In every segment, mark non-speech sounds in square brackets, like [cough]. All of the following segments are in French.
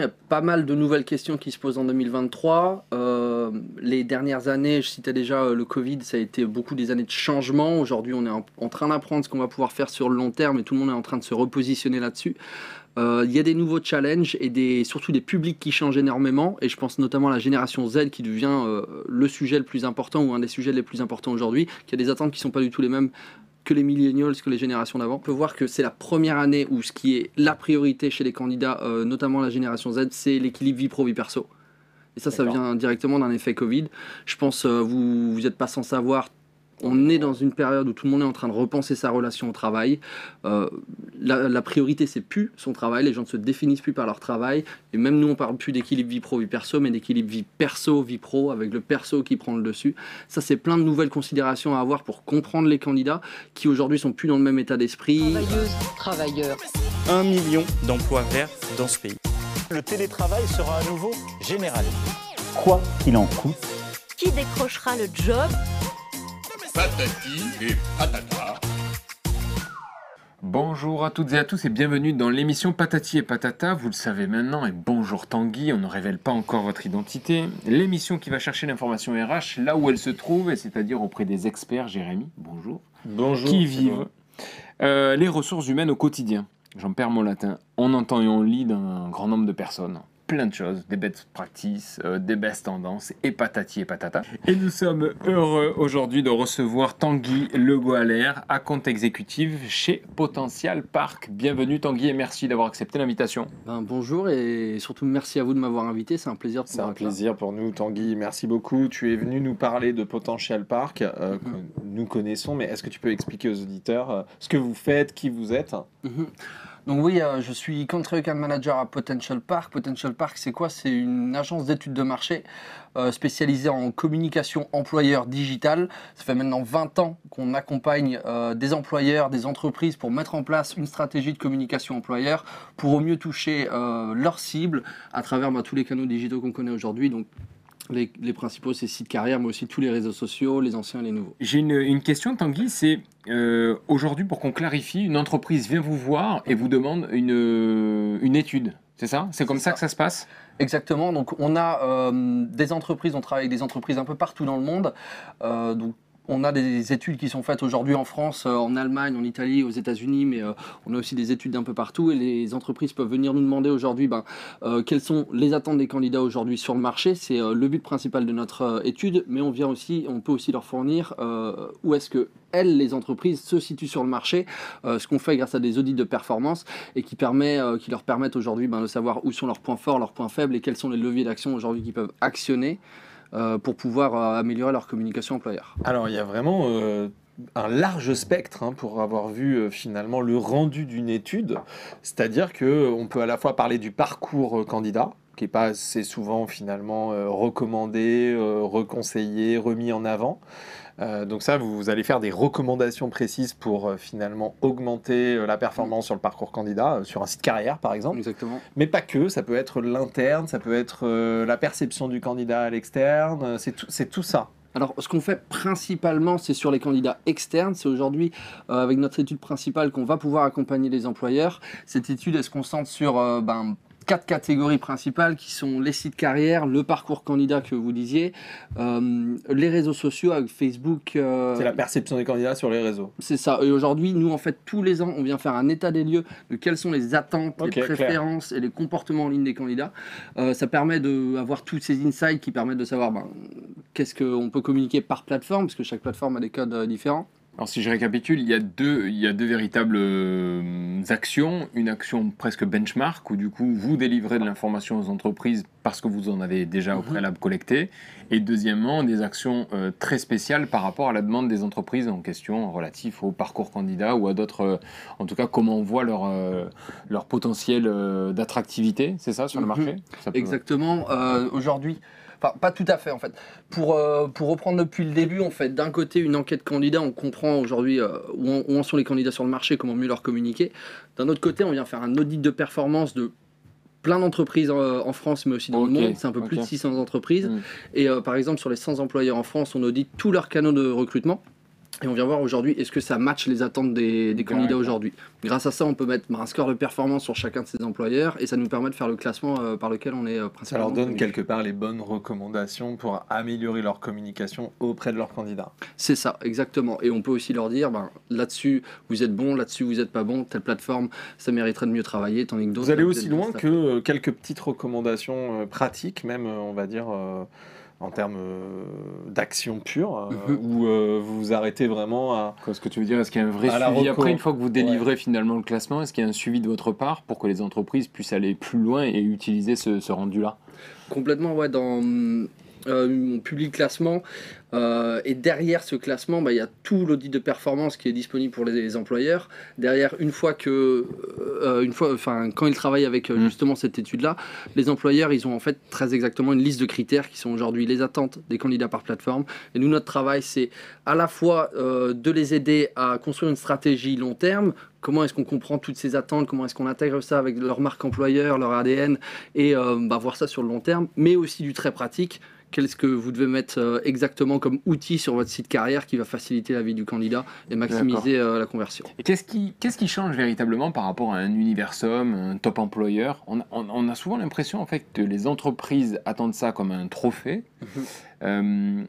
Il y a pas mal de nouvelles questions qui se posent en 2023. Euh, les dernières années, je citais déjà euh, le Covid, ça a été beaucoup des années de changement. Aujourd'hui, on est en, train d'apprendre ce qu'on va pouvoir faire sur le long terme et tout le monde est en train de se repositionner là-dessus. Euh, il y a des nouveaux challenges et surtout des publics qui changent énormément. Et je pense notamment à la génération Z qui devient le sujet le plus important ou un des sujets les plus importants aujourd'hui, qui a des attentes qui ne sont pas du tout les mêmes que les millennials, que les générations d'avant. On peut voir que c'est la première année où ce qui est la priorité chez les candidats, euh, notamment la génération Z, c'est l'équilibre vie pro-vie perso. Et ça, ça vient directement d'un effet Covid. Je pense, euh, vous vous n'êtes pas sans savoir, on est dans une période où tout le monde est en train de repenser sa relation au travail. Euh, la, la priorité, c'est plus son travail. Les gens ne se définissent plus par leur travail. Et même nous, on parle plus d'équilibre vie pro, vie perso, mais d'équilibre vie perso, vie pro, avec le perso qui prend le dessus. Ça, c'est plein de nouvelles considérations à avoir pour comprendre les candidats qui aujourd'hui sont plus dans le même état d'esprit. Travailleuses, travailleurs. un million d'emplois verts dans ce pays. Le télétravail sera à nouveau généralisé. quoi qu'il en coûte. Qui décrochera le job? Patati et patata. Bonjour à toutes et à tous et bienvenue dans l'émission Patati et Patata. Vous le savez maintenant et bonjour Tanguy, on ne révèle pas encore votre identité. L'émission qui va chercher l'information RH là où elle se trouve, et c'est-à-dire auprès des experts, Jérémy, bonjour, Bonjour. qui vivent euh, les ressources humaines au quotidien. J'en perds mon latin. On entend et on lit d'un grand nombre de personnes. Plein de choses, des best practices, euh, des best tendances, et patati et patata. Et nous sommes heureux aujourd'hui de recevoir Tanguy Le Goaler, à compte exécutif chez Potential Park. Bienvenue Tanguy et merci d'avoir accepté l'invitation. Ben, bonjour et surtout merci à vous de m'avoir invité. C'est un plaisir de C'est un plaisir pour nous, Tanguy. Merci beaucoup. Tu es venu nous parler de Potential Park, euh, Mhm. que nous connaissons, mais est-ce que tu peux expliquer aux auditeurs euh, ce que vous faites, qui vous êtes? Mhm. Donc oui, euh, je suis country account manager à Potential Park. Potential Park, c'est quoi? C'est une agence d'études de marché euh, spécialisée en communication employeur digitale. Ça fait maintenant 20 ans qu'on accompagne euh, des employeurs, des entreprises pour mettre en place une stratégie de communication employeur pour au mieux toucher leurs cibles à travers bah, tous les canaux digitaux qu'on connaît aujourd'hui. Les, les principaux, c'est sites carrière, mais aussi tous les réseaux sociaux, les anciens et les nouveaux. J'ai une, une question Tanguy, c'est euh, aujourd'hui pour qu'on clarifie, une entreprise vient vous voir et vous demande une, euh, une étude. C'est ça? C'est comme ça ça. que ça se passe? Exactement. Donc, on a euh, des entreprises, on travaille avec des entreprises un peu partout dans le monde. Euh, donc, on a des études qui sont faites aujourd'hui en France, euh, en Allemagne, en Italie, aux États-Unis, mais euh, on a aussi des études d'un peu partout. Et les entreprises peuvent venir nous demander aujourd'hui ben, euh, quelles sont les attentes des candidats aujourd'hui sur le marché. C'est le but principal de notre étude, mais on vient aussi, on peut aussi leur fournir où est-ce que elles, les entreprises, se situent sur le marché. Ce qu'on fait grâce à des audits de performance et qui, leur permettent aujourd'hui ben, de savoir où sont leurs points forts, leurs points faibles et quels sont les leviers d'action aujourd'hui qu'ils peuvent actionner pour pouvoir euh, améliorer leur communication employeur. Alors, il y a vraiment euh, un large spectre hein, pour avoir vu euh, finalement le rendu d'une étude. C'est-à-dire que on peut à la fois parler du parcours euh, candidat, qui n'est pas assez souvent finalement euh, recommandé, euh, reconseillé, remis en avant. Euh, donc ça, vous, vous allez faire des recommandations précises pour euh, finalement augmenter euh, la performance sur le parcours candidat, sur un site carrière par exemple. Exactement. Mais pas que, ça peut être l'interne, ça peut être la perception du candidat à l'externe, c'est tout, ça. Alors, ce qu'on fait principalement, c'est sur les candidats externes. C'est aujourd'hui, euh, avec notre étude principale, qu'on va pouvoir accompagner les employeurs. Cette étude, elle se concentre sur euh, ben, quatre catégories principales qui sont les sites carrière, le parcours candidat que vous disiez, euh, les réseaux sociaux avec Facebook. euh, C'est la perception des candidats sur les réseaux. C'est ça. Et aujourd'hui, nous, en fait, tous les ans, on vient faire un état des lieux de quelles sont les attentes, les clair. préférences et les comportements en ligne des candidats. Euh, ça permet d'avoir tous ces insights qui permettent de savoir ben, qu'est-ce qu'on peut communiquer par plateforme, parce que chaque plateforme a des codes différents. Alors si je récapitule, il y a deux, il y a deux véritables euh, actions. Une action presque benchmark où du coup vous délivrez de l'information aux entreprises parce que vous en avez déjà au Mhm. préalable collecté. Et deuxièmement, des actions euh, très spéciales par rapport à la demande des entreprises en question relatif au parcours candidat ou à d'autres, euh, en tout cas comment on voit leur, leur potentiel d'attractivité, c'est ça sur le Mhm. marché? Ça peut- Exactement. Aujourd'hui, enfin pas tout à fait en fait. Pour, euh, pour reprendre depuis le début, on fait d'un côté une enquête candidat, on comprend aujourd'hui euh, où, en, où en sont les candidats sur le marché, comment mieux leur communiquer. D'un autre côté, on vient faire un audit de performance de plein d'entreprises euh, en France, mais aussi dans le monde. C'est un peu plus de 600 entreprises. Mm. Et euh, par exemple, sur les 100 employeurs en France, on audite tous leurs canaux de recrutement. Et on vient voir aujourd'hui, est-ce que ça match les attentes des, des candidats aujourd'hui? Grâce à ça, on peut mettre un score de performance sur chacun de ces employeurs et ça nous permet de faire le classement euh, par lequel on est euh, Ça principalement. leur donne quelque part les bonnes recommandations pour améliorer leur communication auprès de leurs candidats. C'est ça, exactement. Et on peut aussi leur dire, ben, là-dessus, vous êtes bon, là-dessus, vous n'êtes pas bon, telle plateforme, ça mériterait de mieux travailler, tandis que d'autres... Vous allez là, aussi loin que euh, quelques petites recommandations euh, pratiques, même on va dire euh, en termes euh, d'action pure, euh, où euh, vous vous arrêtez vraiment à... Quoi, ce que tu veux dire, est-ce qu'il y a un vrai suivi après, une fois que vous délivrez finalement le classement, est-ce qu'il y a un suivi de votre part pour que les entreprises puissent aller plus loin et utiliser ce, ce rendu-là? Complètement, ouais. Dans euh, mon public classement, euh, et derrière ce classement, bah, il y a tout l'audit de performance qui est disponible pour les, les employeurs. Derrière, une fois que, euh, une fois, enfin, quand ils travaillent avec euh, Mm. justement cette étude-là, les employeurs, ils ont en fait très exactement une liste de critères qui sont aujourd'hui les attentes des candidats par plateforme. Et nous, notre travail, c'est à la fois de les aider à construire une stratégie long terme. Comment est-ce qu'on comprend toutes ces attentes? Comment est-ce qu'on intègre ça avec leur marque employeur, leur ADN et euh, bah, voir ça sur le long terme, mais aussi du très pratique. Qu'est-ce que vous devez mettre euh, exactement comme outil sur votre site carrière qui va faciliter la vie du candidat et maximiser euh, la conversion? Et qu'est-ce qui, qu'est-ce qui change véritablement par rapport à un Universum, un top employeur? On, on- on a souvent l'impression en fait que les entreprises attendent ça comme un trophée. Mhm. Euh,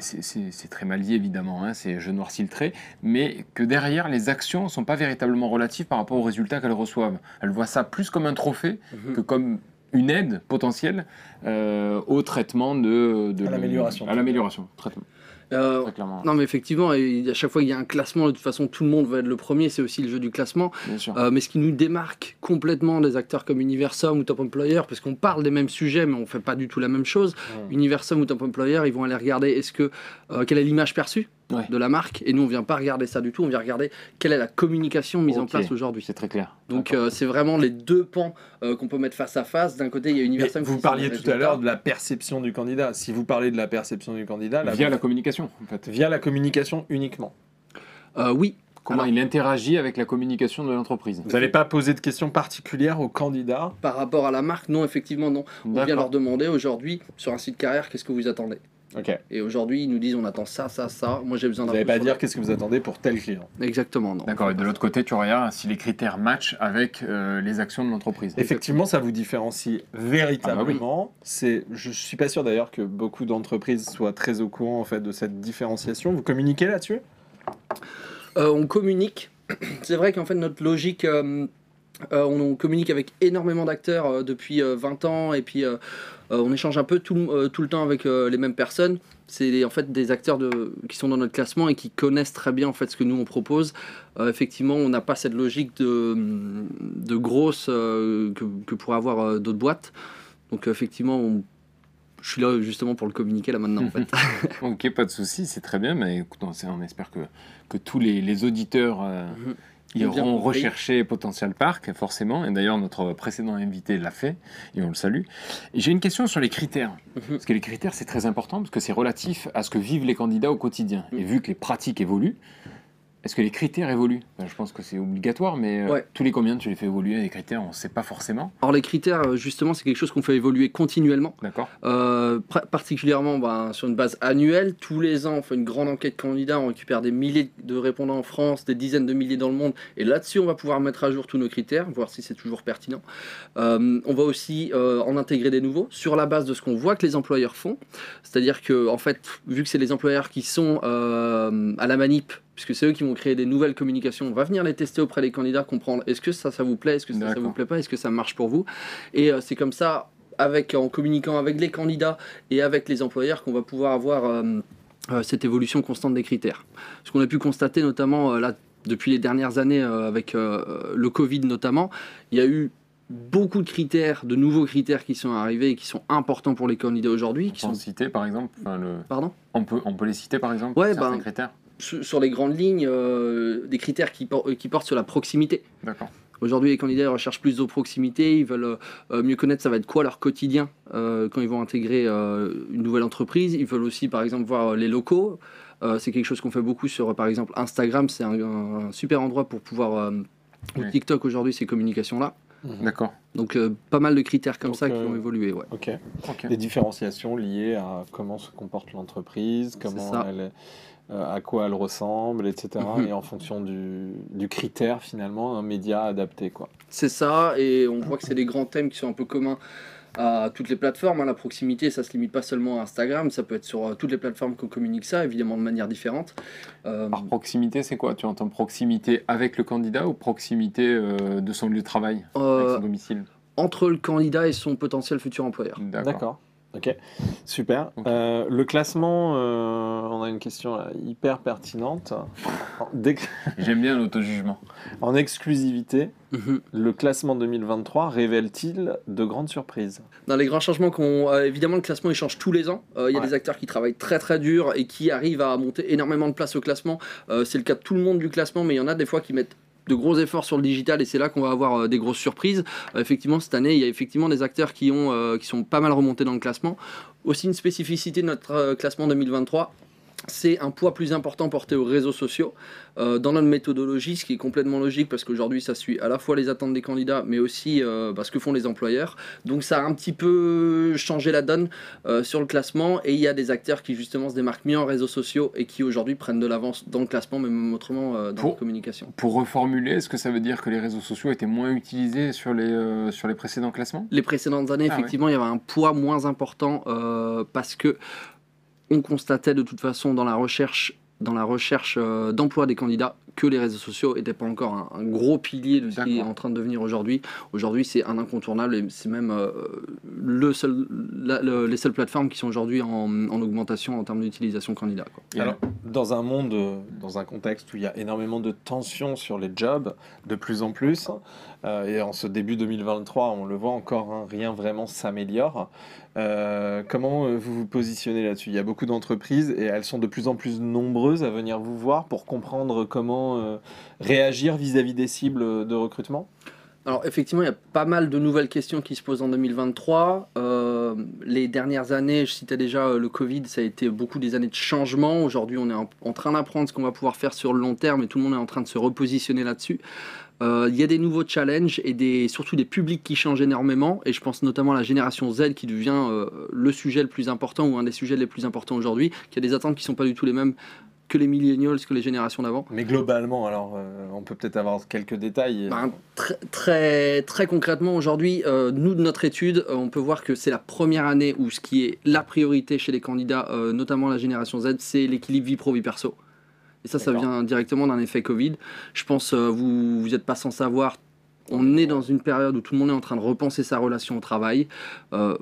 c'est- très mal dit évidemment, hein, c'est je noircis le trait, mais que derrière les actions ne sont pas véritablement relatives par rapport aux résultats qu'elles reçoivent. Elles voient ça plus comme un trophée que comme une aide potentielle euh, au traitement de, de À l'amélioration. À l'amélioration, traitement, Euh, très clairement. Non, mais effectivement, et à chaque fois qu'il y a un classement, de toute façon, tout le monde veut être le premier, c'est aussi le jeu du classement. Bien sûr. Euh, mais ce qui nous démarque complètement des acteurs comme Universum ou Top Employer, parce qu'on parle des mêmes sujets, mais on fait pas du tout la même chose. Universum ou Top Employer, ils vont aller regarder est-ce que euh, quelle est l'image perçue? Ouais. de la marque, et nous on vient pas regarder ça du tout, on vient regarder quelle est la communication mise en place aujourd'hui. c'est très clair. Donc euh, c'est vraiment les deux pans euh, qu'on peut mettre face à face. D'un côté, il y a Mais Universum. vous parliez tout à l'heure de la perception du candidat. Si vous parlez de la perception du candidat, là, via vous- la communication en fait. via la communication uniquement. Euh, oui. Comment Alors- il interagit avec la communication de l'entreprise. Vous n'allez pas poser de questions particulières au candidat. Par rapport à la marque, non, effectivement, non. On vient leur demander aujourd'hui sur un site carrière qu'est-ce que vous attendez? Et aujourd'hui, ils nous disent on attend ça, ça, ça. Moi, j'ai besoin Vous d'un n'allez coup pas dire qu'est-ce que vous attendez pour tel client. Exactement, non. D'accord, et de l'autre côté, tu regardes si les critères matchent avec euh, les actions de l'entreprise. Effectivement, ça vous différencie véritablement. C'est, je suis pas sûr d'ailleurs que beaucoup d'entreprises soient très au courant en fait de cette différenciation. Vous communiquez là-dessus? Euh, on communique. [clears throat] C'est vrai qu'en fait, notre logique. euh, euh, on, communique avec énormément d'acteurs euh, depuis euh, 20 ans et puis euh, on échange un peu tout, tout le temps avec les mêmes personnes. C'est en fait des acteurs de, qui sont dans notre classement et qui connaissent très bien en fait ce que nous on propose. Effectivement, on n'a pas cette logique de, de grosse que, que pourraient avoir d'autres boîtes. Donc effectivement, on- je suis là justement pour le communiquer là maintenant en fait. [laughs] Ok, pas de souci, c'est très bien, mais écoute, on, espère que, que tous les, les auditeurs euh, Mhm. Iront compris. rechercher Potential Park, forcément, et d'ailleurs notre précédent invité l'a fait, et on le salue. J'ai une question sur les critères, Mhm. parce que les critères c'est très important, parce que c'est relatif à ce que vivent les candidats au quotidien. Et Mhm. vu que les pratiques évoluent, est-ce que les critères évoluent Ben, Je pense que c'est obligatoire, mais euh, tous les combien tu les fais évoluer, les critères, on ne sait pas forcément. Alors les critères, euh, justement, c'est quelque chose qu'on fait évoluer continuellement. D'accord Euh, particulièrement ben, sur une base annuelle. Tous les ans, on fait une grande enquête candidat, on récupère des milliers de répondants en France, des dizaines de milliers dans le monde, et là-dessus, on va pouvoir mettre à jour tous nos critères, voir si c'est toujours pertinent. Euh, on va aussi en intégrer des nouveaux sur la base de ce qu'on voit que les employeurs font. C'est-à-dire que, en fait, vu que c'est les employeurs qui sont à la manip, puisque c'est eux qui vont créer des nouvelles communications, on va venir les tester auprès des candidats, comprendre est-ce que ça, ça vous plaît, est-ce que ça, ça vous plaît pas, est-ce que ça marche pour vous. Et euh, c'est comme ça avec, en communiquant avec les candidats et avec les employeurs qu'on va pouvoir avoir euh, euh, cette évolution constante des critères. Ce qu'on a pu constater notamment là, depuis les dernières années avec le Covid notamment, il y a eu beaucoup de critères, de nouveaux critères qui sont arrivés et qui sont importants pour les candidats aujourd'hui. On Qui peut en sont... citer par exemple enfin, le... Pardon? On, peut, on peut les citer par exemple Ouais, certains ben- critères? Sur, les grandes lignes, euh, des critères qui, por- euh, qui portent sur la proximité. D'accord. Aujourd'hui, les candidats recherchent plus de proximité, ils veulent euh, mieux connaître ça va être quoi leur quotidien euh, quand ils vont intégrer euh, une nouvelle entreprise. Ils veulent aussi, par exemple, voir euh, les locaux. Euh, c'est quelque chose qu'on fait beaucoup sur, euh, par exemple, Instagram. C'est un, un super endroit pour pouvoir. euh, ou Oui. TikTok aujourd'hui, ces communications-là. D'accord. Donc, euh, pas mal de critères comme Donc, ça qui euh, ont évolué. Ouais. Ok. Ok. Des différenciations liées à comment se comporte l'entreprise, comment ça. elle est- euh, à quoi elle ressemble, etc. Mhm. Et en fonction du, du critère, finalement, un média adapté. Quoi. C'est ça, et on voit que c'est des grands thèmes qui sont un peu communs à toutes les plateformes. hein. La proximité, ça se limite pas seulement à Instagram, ça peut être sur euh, toutes les plateformes qu'on communique ça, évidemment de manière différente. Euh, Par proximité, c'est quoi? Tu entends proximité avec le candidat ou proximité euh, de son lieu de travail, avec son domicile? entre le candidat et son potentiel futur employeur. D'accord. Ok, super. Euh, le classement, euh, on a une question là, hyper pertinente. [laughs] J'aime bien l'auto-jugement. [laughs] en exclusivité, Mhm. le classement 2023 révèle-t-il de grandes surprises? Dans les grands changements qu'on, euh, évidemment, le classement il change tous les ans. Euh, Il y a Ouais. des acteurs qui travaillent très très dur et qui arrivent à monter énormément de place au classement. Euh, c'est le cas de tout le monde du classement, mais il y en a des fois qui mettent de gros efforts sur le digital et c'est là qu'on va avoir euh, des grosses surprises. Euh, effectivement, cette année, il y a effectivement des acteurs qui, ont, euh, qui sont pas mal remontés dans le classement. Aussi, une spécificité de notre classement 2023. C'est un poids plus important porté aux réseaux sociaux euh, dans notre méthodologie, ce qui est complètement logique parce qu'aujourd'hui ça suit à la fois les attentes des candidats, mais aussi euh, bah, ce que font les employeurs. Donc ça a un petit peu changé la donne euh, sur le classement et il y a des acteurs qui justement se démarquent mieux en réseaux sociaux et qui aujourd'hui prennent de l'avance dans le classement, mais même autrement euh, dans Pour- la communication. Pour reformuler, est-ce que ça veut dire que les réseaux sociaux étaient moins utilisés sur les, sur les précédents classements? Les précédentes années, Ah ouais. effectivement, il y avait un poids moins important parce que on constatait de toute façon dans la recherche, dans la recherche euh, d'emploi des candidats que les réseaux sociaux n'étaient pas encore un, un gros pilier de ce qui est en train de devenir aujourd'hui. Aujourd'hui, c'est un incontournable et c'est même euh, le seul, la- le- les seules plateformes qui sont aujourd'hui en, en augmentation en termes d'utilisation candidat. quoi. Alors, dans un monde, euh, dans un contexte où il y a énormément de tensions sur les jobs, de plus en plus, et en ce début 2023, on le voit encore, hein, rien vraiment s'améliore. Euh, comment euh, vous vous positionnez là-dessus? Il y a beaucoup d'entreprises et elles sont de plus en plus nombreuses à venir vous voir pour comprendre comment euh, réagir vis-à-vis des cibles de recrutement? Alors effectivement, il y a pas mal de nouvelles questions qui se posent en 2023. Euh, les dernières années, je citais déjà euh, le Covid, ça a été beaucoup des années de changement. Aujourd'hui, on est en, train d'apprendre ce qu'on va pouvoir faire sur le long terme et tout le monde est en train de se repositionner là-dessus. Euh, Il y a des nouveaux challenges et surtout des publics qui changent énormément. Et je pense notamment à la génération Z qui devient le sujet le plus important ou un des sujets les plus importants aujourd'hui. Qui a des attentes qui sont pas du tout les mêmes que les millennials, que les générations d'avant. Mais globalement, alors, euh, on peut peut-être avoir quelques détails. Ben, tr- très, très concrètement, aujourd'hui, euh, nous, de notre étude, euh, on peut voir que c'est la première année où ce qui est la priorité chez les candidats, euh, notamment la génération Z, c'est l'équilibre vie pro-vie perso. Et ça, ça vient directement d'un effet Covid. Je pense, euh, vous vous n'êtes pas sans savoir, on est dans une période où tout le monde est en train de repenser sa relation au travail. Euh,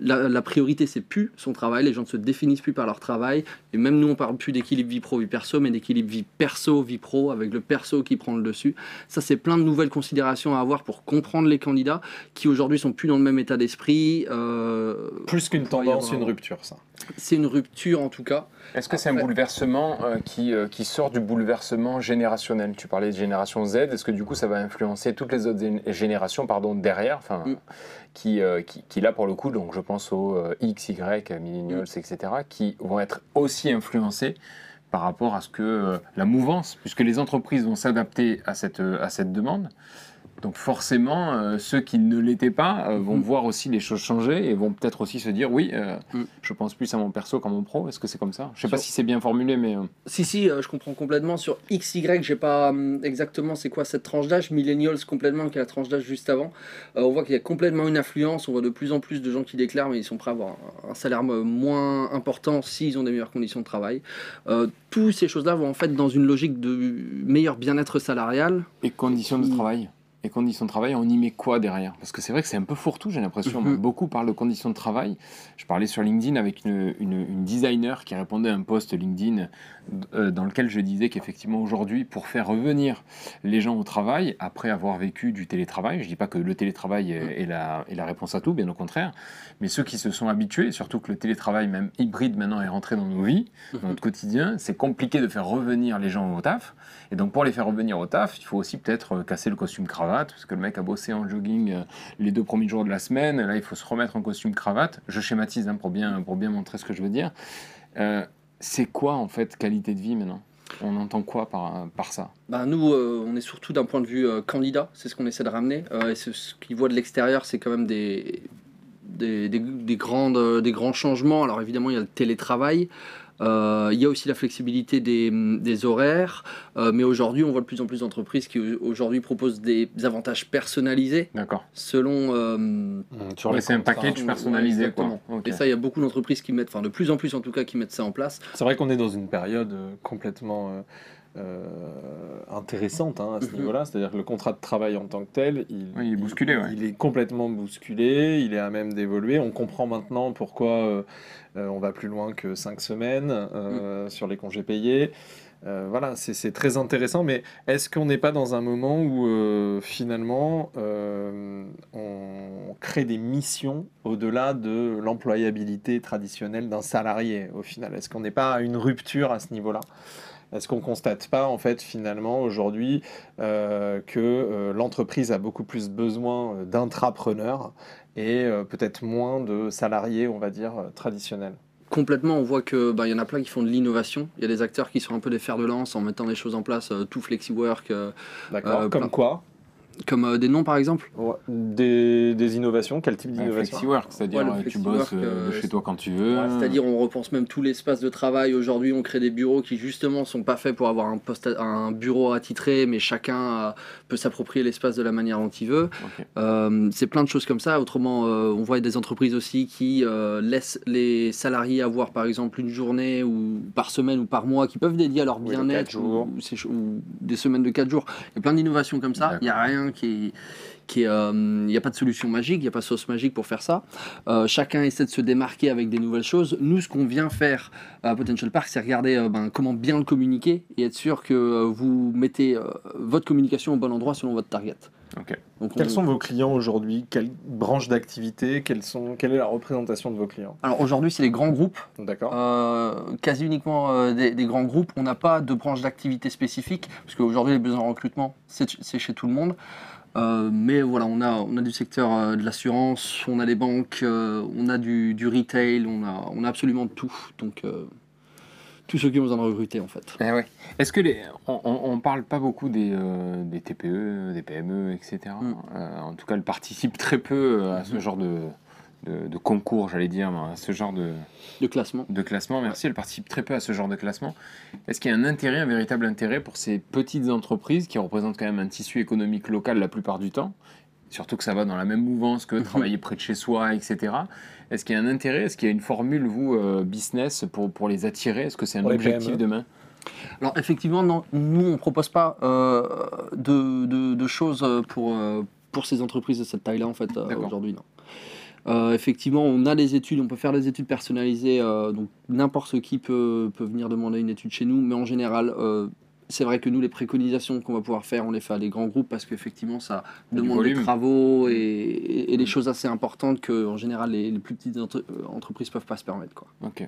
la, la priorité, c'est plus son travail. Les gens ne se définissent plus par leur travail. Et même nous, on parle plus d'équilibre vie pro, vie perso, mais d'équilibre vie perso, vie pro, avec le perso qui prend le dessus. Ça, c'est plein de nouvelles considérations à avoir pour comprendre les candidats qui aujourd'hui sont plus dans le même état d'esprit. Euh, Plus qu'une tendance, une rupture, ça. c'est une rupture en tout cas. Est-ce que c'est un bouleversement euh, qui, euh, qui sort du bouleversement générationnel? Tu parlais de génération Z, est-ce que du coup ça va influencer toutes les autres gén- générations pardon, derrière enfin, Mm. qui, euh, qui, qui là pour le coup, donc je pense aux euh, X, Y, millennials, etc., qui vont être aussi influencés par rapport à ce que euh, la mouvance, puisque les entreprises vont s'adapter à cette, euh, à cette demande. Donc forcément, euh, ceux qui ne l'étaient pas euh, vont Mhm. voir aussi les choses changer et vont peut-être aussi se dire oui, euh, Mm. je pense plus à mon perso qu'à mon pro. Est-ce que c'est comme ça? Je sais pas si c'est bien formulé, mais euh, Si, si, euh, je comprends complètement. Sur XY, j'ai pas hum, exactement c'est quoi cette tranche d'âge. Millennials, complètement, qui est la tranche d'âge juste avant. Euh, on voit qu'il y a complètement une influence. On voit de plus en plus de gens qui déclarent, mais ils sont prêts à avoir un, un salaire moins important s'ils ont des meilleures conditions de travail. Euh, Toutes ces choses-là vont en fait dans une logique de meilleur bien-être salarial. et conditions de Mm. travail. Et conditions de travail, on y met quoi derrière? Parce que c'est vrai que c'est un peu fourre-tout, j'ai l'impression. Mhm. [laughs] Beaucoup parlent de conditions de travail. Je parlais sur LinkedIn avec une, une- une designer qui répondait à un post LinkedIn euh, dans lequel je disais qu'effectivement aujourd'hui, pour faire revenir les gens au travail, après avoir vécu du télétravail, je dis pas que le télétravail est, est la, est la réponse à tout, bien au contraire, mais ceux qui se sont habitués, surtout que le télétravail même hybride maintenant est rentré dans nos vies, dans notre quotidien, c'est compliqué de faire revenir les gens au taf. Et donc pour les faire revenir au taf, il faut aussi peut-être euh, casser le costume cravate, parce que le mec a bossé en jogging euh, les deux premiers jours de la semaine, là il faut se remettre en costume cravate. Je schématise hein, pour, bien, montrer ce que je veux dire. Euh, c'est quoi en fait qualité de vie maintenant? On entend quoi par, ça? Ben, nous, euh, on est surtout d'un point de vue candidat, c'est ce qu'on essaie de ramener. Ce, ce qu'ils voient de l'extérieur, c'est quand même des grands changements. Alors évidemment, il y a le télétravail. Euh, il y a aussi la flexibilité des, des horaires, Euh, mais aujourd'hui, on voit de plus en plus d'entreprises qui aujourd'hui proposent des avantages personnalisés D'accord. selon. euh, Mmh, sur Ouais, les c'est un package Ouais, personnalisé, quoi. exactement. Ok. Et ça, il y a beaucoup d'entreprises qui mettent, enfin de plus en plus en tout cas, qui mettent ça en place. C'est vrai qu'on est dans une période euh, complètement euh, intéressante hein, à ce Mhm. niveau-là. C'est-à-dire que le contrat de travail en tant que tel, il, Oui, il est bousculé, ouais. il est complètement bousculé, il est à même d'évoluer. On comprend maintenant pourquoi euh, euh, on va plus loin que cinq semaines euh, sur les congés payés. Voilà, c'est très intéressant, mais est-ce qu'on n'est pas dans un moment où finalement on crée des missions au-delà de l'employabilité traditionnelle d'un salarié au final? Est-ce qu'on n'est pas à une rupture à ce niveau-là? Est-ce qu'on constate pas en fait finalement aujourd'hui euh, que euh, l'entreprise a beaucoup plus besoin euh, d'intrapreneurs et euh, peut-être moins de salariés, on va dire, traditionnels? Complètement, on voit que bah, y en a plein qui font de l'innovation. Il y a des acteurs qui sont un peu des fers de lance en mettant des choses en place, tout FlexiWork, D'accord Comme plein. quoi? Comme euh, des noms par exemple. Ouais. des, des innovations Quel type d'innovation Flexiwork, c'est-à-dire Ouais, euh, tu bosses euh, de chez toi quand tu veux. Ouais, C'est-à-dire on repense même tout l'espace de travail. Aujourd'hui, on crée des bureaux qui justement sont pas faits pour avoir un, poste à- un bureau attitré, mais chacun euh, peut s'approprier l'espace de la manière dont il veut. Euh, c'est plein de choses comme ça. Autrement, euh, on voit des entreprises aussi qui euh, laissent les salariés avoir par exemple une journée ou par semaine ou par mois qui peuvent dédier à leur Oui, bien-être jours. ou, ou des semaines de 4 jours. Il y a plein d'innovations comme ça. Il n'y a rien euh, il n'y a pas de solution magique, il n'y a pas de sauce magique pour faire ça. Euh, chacun essaie de se démarquer avec des nouvelles choses. Nous, ce qu'on vient faire à Potential Park, c'est regarder euh, ben, comment bien le communiquer et être sûr que euh, vous mettez euh, votre communication au bon endroit selon votre target. Donc, Quels on- sont vos clients aujourd'hui? Quelle branche d'activité? Quelles sont... Quelle est la représentation de vos clients? Alors aujourd'hui, c'est les grands groupes, D'accord euh, quasi uniquement euh, des, des grands groupes. On n'a pas de branche d'activité spécifique, parce qu'aujourd'hui, les besoins en recrutement, c'est chez tout le monde. Euh, mais voilà, on a, on a du secteur euh, de l'assurance, on a les banques, euh, on a du, du retail, on a, on a absolument tout. Donc, euh, tous ceux qui ont besoin de recruter, en fait. Eh ouais. Est-ce que les, on, on, on parle pas beaucoup des, euh, des TPE, des PME, etc. Mm. Euh, en tout cas, elles participent très peu euh, à ce genre de, de, de concours, j'allais dire, à ce genre de, De classement. de classement. Merci, elles participent très peu à ce genre de classement. Est-ce qu'il y a un intérêt, un véritable intérêt pour ces petites entreprises qui représentent quand même un tissu économique local la plupart du temps Surtout que ça va dans la même mouvance que Mhm. travailler près de chez soi, etc. Est-ce qu'il y a un intérêt Est-ce qu'il y a une formule, vous, euh, business, pour, pour les attirer? Est-ce que c'est un Pour objectif demain? Alors effectivement, non, nous on ne propose pas euh, de, de- de choses pour, euh, pour ces entreprises de cette taille-là en fait euh, aujourd'hui. Non. Euh, effectivement, on a des études, on peut faire des études personnalisées, euh, donc n'importe qui peut, peut venir demander une étude chez nous, mais en général, euh, c'est vrai que nous, les préconisations qu'on va pouvoir faire, on les fait à des grands groupes parce qu'effectivement, ça demande des travaux et, et- et des choses assez importantes que, en général, les, les plus petites entre- euh, entreprises peuvent pas se permettre. Quoi. Ok.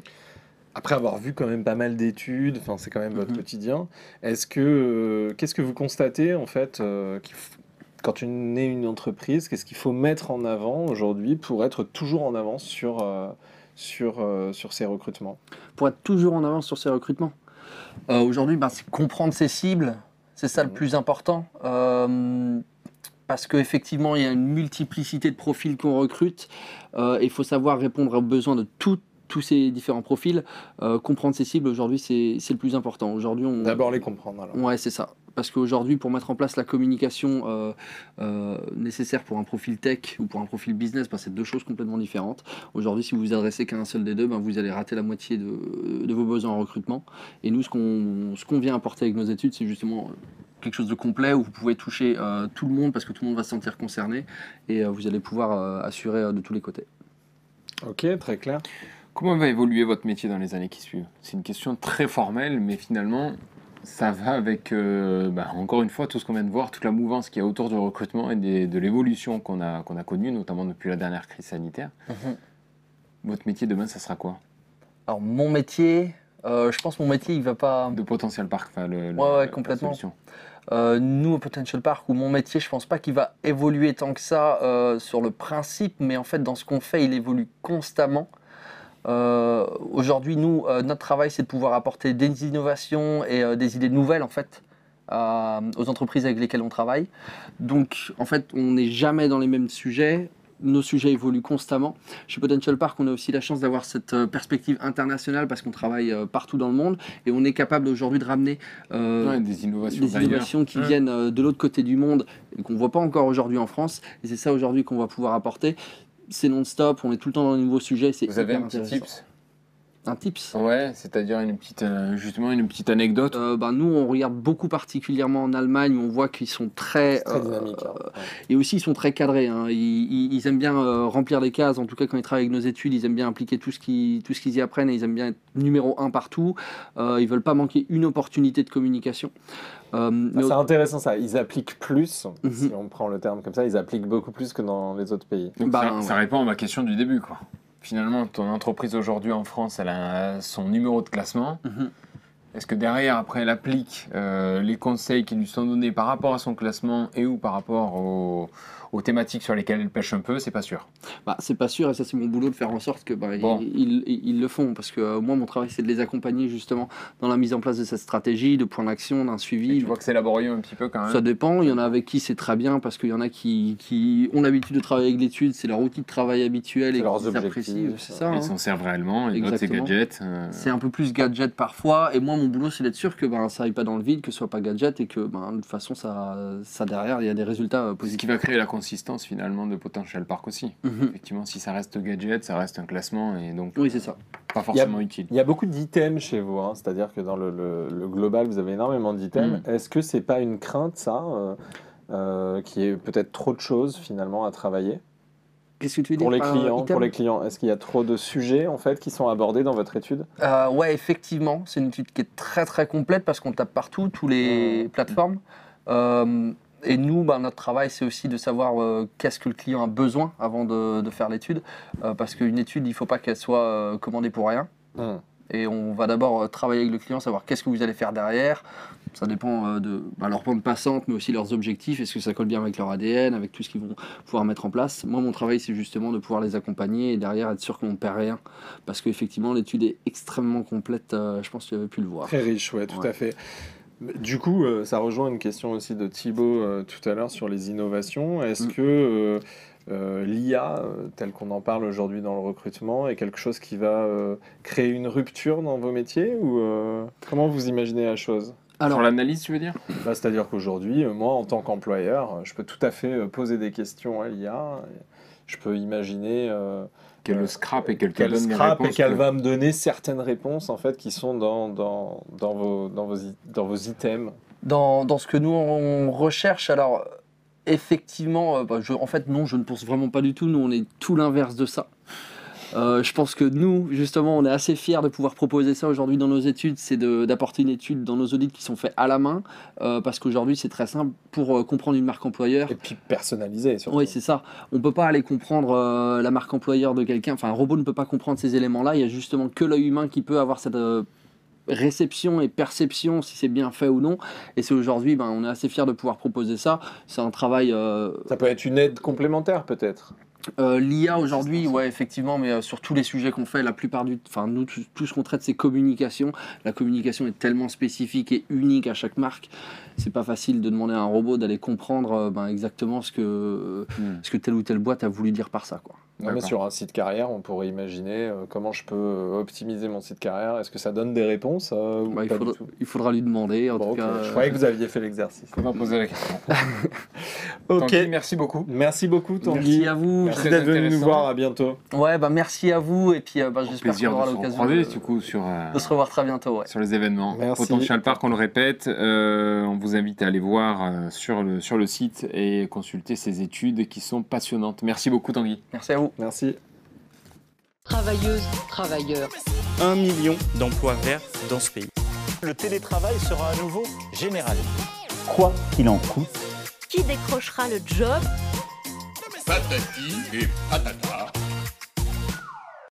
Après avoir vu quand même pas mal d'études, enfin c'est quand même votre Mhm. quotidien. Est-ce que euh, qu'est-ce que vous constatez en fait euh, quand on est une entreprise, qu'est-ce qu'il faut mettre en avant aujourd'hui pour être toujours en avance sur euh, sur euh, sur ces recrutements? Pour être toujours en avance sur ses recrutements. Euh, Aujourd'hui, ben, c'est comprendre ses cibles, c'est ça le Mhm. plus important. Euh, parce qu'effectivement, il y a une multiplicité de profils qu'on recrute. Euh, il faut savoir répondre aux besoins de tout- tous ces différents profils. Comprendre ses cibles, aujourd'hui, c'est c'est le plus important. Aujourd'hui, on, D'abord les comprendre alors. Ouais, c'est ça. Parce qu'aujourd'hui, pour mettre en place la communication euh, euh, nécessaire pour un profil tech ou pour un profil business, ben, c'est deux choses complètement différentes. Aujourd'hui, si vous vous adressez qu'à un seul des deux, ben, vous allez rater la moitié de, de vos besoins en recrutement. Et nous, ce qu'on ce qu'on vient apporter avec nos études, c'est justement quelque chose de complet où vous pouvez toucher euh, tout le monde parce que tout le monde va se sentir concerné et euh, vous allez pouvoir euh, assurer euh, de tous les côtés. Ok, très clair. Comment va évoluer votre métier dans les années qui suivent? C'est une question très formelle, mais finalement, ça va avec, euh, bah, encore une fois, tout ce qu'on vient de voir, toute la mouvance qu'il y a autour du recrutement et des- de l'évolution qu'on a, qu'on a connue, notamment depuis la dernière crise sanitaire. Votre métier demain, ça sera quoi? Alors, mon métier, euh, je pense que mon métier, il va pas. De potentiel parc, enfin, le, le- Ouais, complètement. Euh, nous, au Potential Park, ou mon métier, je pense pas qu'il va évoluer tant que ça sur le principe, mais en fait, dans ce qu'on fait, il évolue constamment. Euh, Aujourd'hui, nous, euh, notre travail, c'est de pouvoir apporter des innovations et euh, des idées nouvelles, en fait, aux entreprises avec lesquelles on travaille. Donc, en fait, on n'est jamais dans les mêmes sujets. nos sujets évoluent constamment. Chez Potential Park, on a aussi la chance d'avoir cette perspective internationale parce qu'on travaille partout dans le monde et on est capable aujourd'hui de ramener euh, Ouais, des innovations des d'ailleurs. innovations qui viennent de l'autre côté du monde et qu'on voit pas encore aujourd'hui en France. Et c'est ça aujourd'hui qu'on va pouvoir apporter. C'est non-stop, on est tout le temps dans de nouveaux sujets. c'est Vous avez un petit intéressant. tips? Un tips Ouais, c'est-à-dire une petite, euh, justement une petite anecdote. Euh, ben, nous, on regarde beaucoup particulièrement en Allemagne, où on voit qu'ils sont très... Très euh, dynamique. hein. euh, et aussi, ils sont très cadrés. hein. Ils, aiment bien euh, remplir les cases. En tout cas, quand ils travaillent avec nos études, ils aiment bien impliquer tout ce qui- tout ce qu'ils y apprennent et ils aiment bien être numéro un partout. Euh, ils veulent pas manquer une opportunité de communication. Euh, Ah, c'est intéressant ça. Ils appliquent plus, Mhm. si on prend le terme comme ça, ils appliquent beaucoup plus que dans les autres pays. Donc Bah, ça, répond à ma question du début, quoi. Finalement, ton entreprise aujourd'hui en France, elle a son numéro de classement. Mhm. Est-ce que derrière, après, elle applique euh, les conseils qui lui sont donnés par rapport à son classement et ou par rapport aux, aux thématiques sur lesquelles elle pêche un peu C'est pas sûr? Bah, c'est pas sûr et ça c'est mon boulot de faire en sorte que bah, Bon. ils, ils- ils le font parce que euh, moi mon travail c'est de les accompagner justement dans la mise en place de cette stratégie, de points d'action, d'un Et suivi. tu vois que c'est laborieux un petit peu quand même. Ça dépend, il y en a avec qui c'est très bien parce qu'il y en a qui, qui ont l'habitude de travailler avec l'étude, c'est leur outil de travail habituel et C'est leurs objectifs. C'est ça. Ils hein. s'en servent réellement, et d'autres c'est Exactement. gadget. euh, C'est un peu plus gadget parfois et moi mon boulot c'est d'être sûr que ben, ça aille pas dans le vide, que ce soit pas gadget et que ben, de toute façon ça, ça derrière il y a des résultats euh, C'est ce positifs. qui va créer la consistance finalement de Potential Park aussi. Mhm. Effectivement, si ça reste gadget, ça reste un classement et donc Oui c'est ça. pas forcément utile. Il y a beaucoup d'items chez vous, hein, c'est-à-dire que dans le, le- le global, vous avez énormément d'items. Mm. Est-ce que c'est pas une crainte, ça, euh, euh, qui est peut-être trop de choses finalement à travailler? Qu'est-ce que tu veux pour les par clients Pour les clients, est-ce qu'il y a trop de sujets en fait qui sont abordés dans votre étude? Euh, ouais, effectivement, c'est une étude qui est très très complète parce qu'on tape partout, tous les plateformes. Euh, et nous, bah, notre travail, c'est aussi de savoir euh, qu'est-ce que le client a besoin avant de, de faire l'étude. Euh, parce qu'une étude, il ne faut pas qu'elle soit euh, commandée pour rien. Hmm. Et on va d'abord euh, travailler avec le client, savoir qu'est-ce que vous allez faire derrière. Ça dépend euh, de bah, leur bande passante, mais aussi leurs objectifs. Est-ce que ça colle bien avec leur ADN, avec tout ce qu'ils vont pouvoir mettre en place? Moi, mon travail, c'est justement de pouvoir les accompagner et derrière être sûr qu'on ne perd rien. Parce qu'effectivement, l'étude est extrêmement complète. euh, je pense que tu avais pu le voir. Très riche, ouais, tout Ouais. à fait. Du coup, euh, ça rejoint une question aussi de Thibaut euh, tout à l'heure sur les innovations. Est-ce Mm. que euh, euh, l'IA, euh, tel qu'on en parle aujourd'hui dans le recrutement, est quelque chose qui va créer une rupture dans vos métiers ou comment vous imaginez la chose? Alors, Sur l'analyse, tu veux dire? Bah, C'est-à-dire qu'aujourd'hui, euh, moi, en tant qu'employeur, euh, je peux tout à fait euh, poser des questions à l'IA. Je peux imaginer euh, Qu'elle le scrape et qu'elle te qu'elle donne scrape et réponses qu'elle que- va me donner certaines réponses en fait qui sont dans, dans, dans, vos, dans, vos, dans vos items. dans, dans ce que nous on recherche, alors effectivement, bah, je- en fait non, je ne pense vraiment pas du tout. Nous, on est tout l'inverse de ça. Euh, je pense que nous, justement, on est assez fiers de pouvoir proposer ça aujourd'hui dans nos études, c'est d'apporter une étude dans nos audits qui sont faits à la main, euh, parce qu'aujourd'hui c'est très simple pour euh, comprendre une marque employeur. Et puis personnalisé surtout. Oui, c'est ça. On peut pas aller comprendre la marque employeur de quelqu'un. Enfin, un robot ne peut pas comprendre ces éléments-là. Il y a justement que l'œil humain qui peut avoir cette réception et perception si c'est bien fait ou non. Et c'est aujourd'hui, ben, on est assez fiers de pouvoir proposer ça. C'est un travail. euh, Ça peut être une aide complémentaire peut-être. Euh, L'IA aujourd'hui, ouais, effectivement, mais euh, sur tous les sujets qu'on fait, la plupart du, enfin nous, tout, tout ce qu'on traite, c'est communication. La communication est tellement spécifique et unique à chaque marque, c'est pas facile de demander à un robot d'aller comprendre euh, ben, exactement ce que, Hmm. ce que telle ou telle boîte a voulu dire par ça, quoi. Non, mais D'accord. sur un site carrière, on pourrait imaginer euh, comment je peux euh, optimiser mon site carrière. Est-ce que ça donne des réponses euh, ou Bah, il, pas faudra, du tout? il faudra lui demander, en Bon, tout cas. Je croyais que vous aviez fait l'exercice. On va poser la question. [laughs] Ok. Tanguy, merci beaucoup. Merci beaucoup Tanguy. Merci à vous. Merci Très d'être venu nous voir. À bientôt. Ouais, bah merci à vous et puis euh, bah, j'espère qu'on aura l'occasion de, euh, se revoir très bientôt. Ouais. sur les événements. Merci. Potential Park, on le répète, euh, on vous invite à aller voir euh, sur, le, sur le site et consulter ces études qui sont passionnantes. Merci beaucoup Tanguy. Merci à vous. Merci. Travailleuses, travailleurs. Un million d'emplois verts dans ce pays. Le télétravail sera à nouveau généralisé. Quoi qu'il en coûte, Qui décrochera le job? Patati et patata.